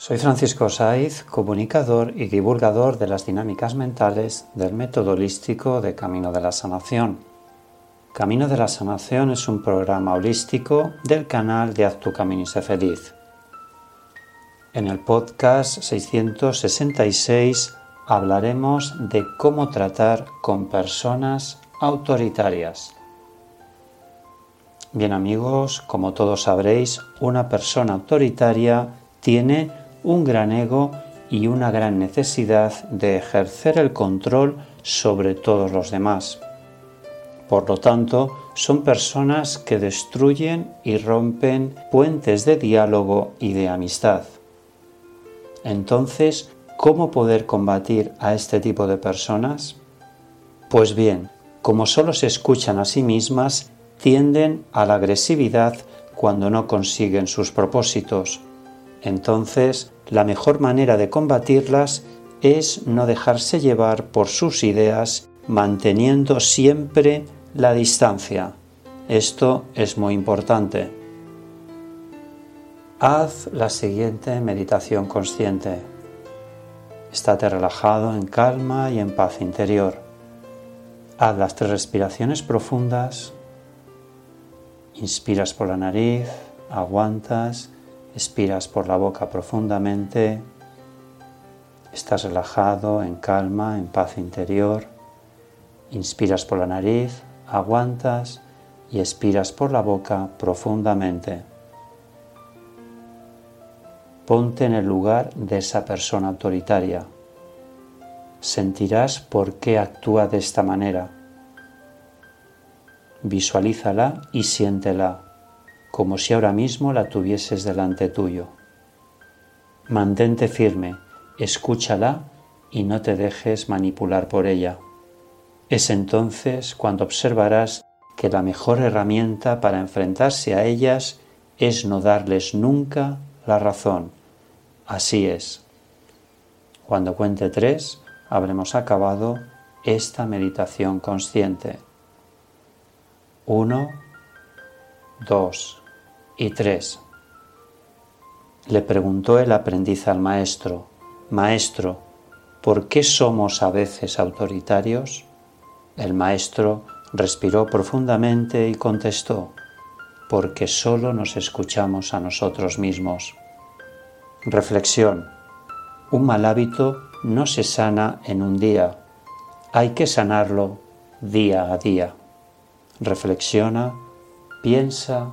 Soy Francisco Saiz, comunicador y divulgador de las dinámicas mentales del método holístico de Camino de la Sanación. Camino de la Sanación es un programa holístico del canal de Haz tu Camino y feliz. En el podcast 666 hablaremos de cómo tratar con personas autoritarias. Bien amigos, como todos sabréis, una persona autoritaria tiene un gran ego y una gran necesidad de ejercer el control sobre todos los demás. Por lo tanto, son personas que destruyen y rompen puentes de diálogo y de amistad. Entonces, ¿cómo poder combatir a este tipo de personas? Pues bien, como solo se escuchan a sí mismas, tienden a la agresividad cuando no consiguen sus propósitos entonces, la mejor manera de combatirlas es no dejarse llevar por sus ideas, manteniendo siempre la distancia. Esto es muy importante. Haz la siguiente meditación consciente. Estate relajado en calma y en paz interior. Haz las tres respiraciones profundas. Inspiras por la nariz, aguantas Expiras por la boca profundamente. Estás relajado, en calma, en paz interior. Inspiras por la nariz, aguantas y expiras por la boca profundamente. Ponte en el lugar de esa persona autoritaria. Sentirás por qué actúa de esta manera. Visualízala y siéntela como si ahora mismo la tuvieses delante tuyo. Mantente firme, escúchala y no te dejes manipular por ella. Es entonces cuando observarás que la mejor herramienta para enfrentarse a ellas es no darles nunca la razón. Así es. Cuando cuente tres, habremos acabado esta meditación consciente. Uno, dos, y 3. Le preguntó el aprendiz al maestro, Maestro, ¿por qué somos a veces autoritarios? El maestro respiró profundamente y contestó, porque solo nos escuchamos a nosotros mismos. Reflexión. Un mal hábito no se sana en un día, hay que sanarlo día a día. Reflexiona, piensa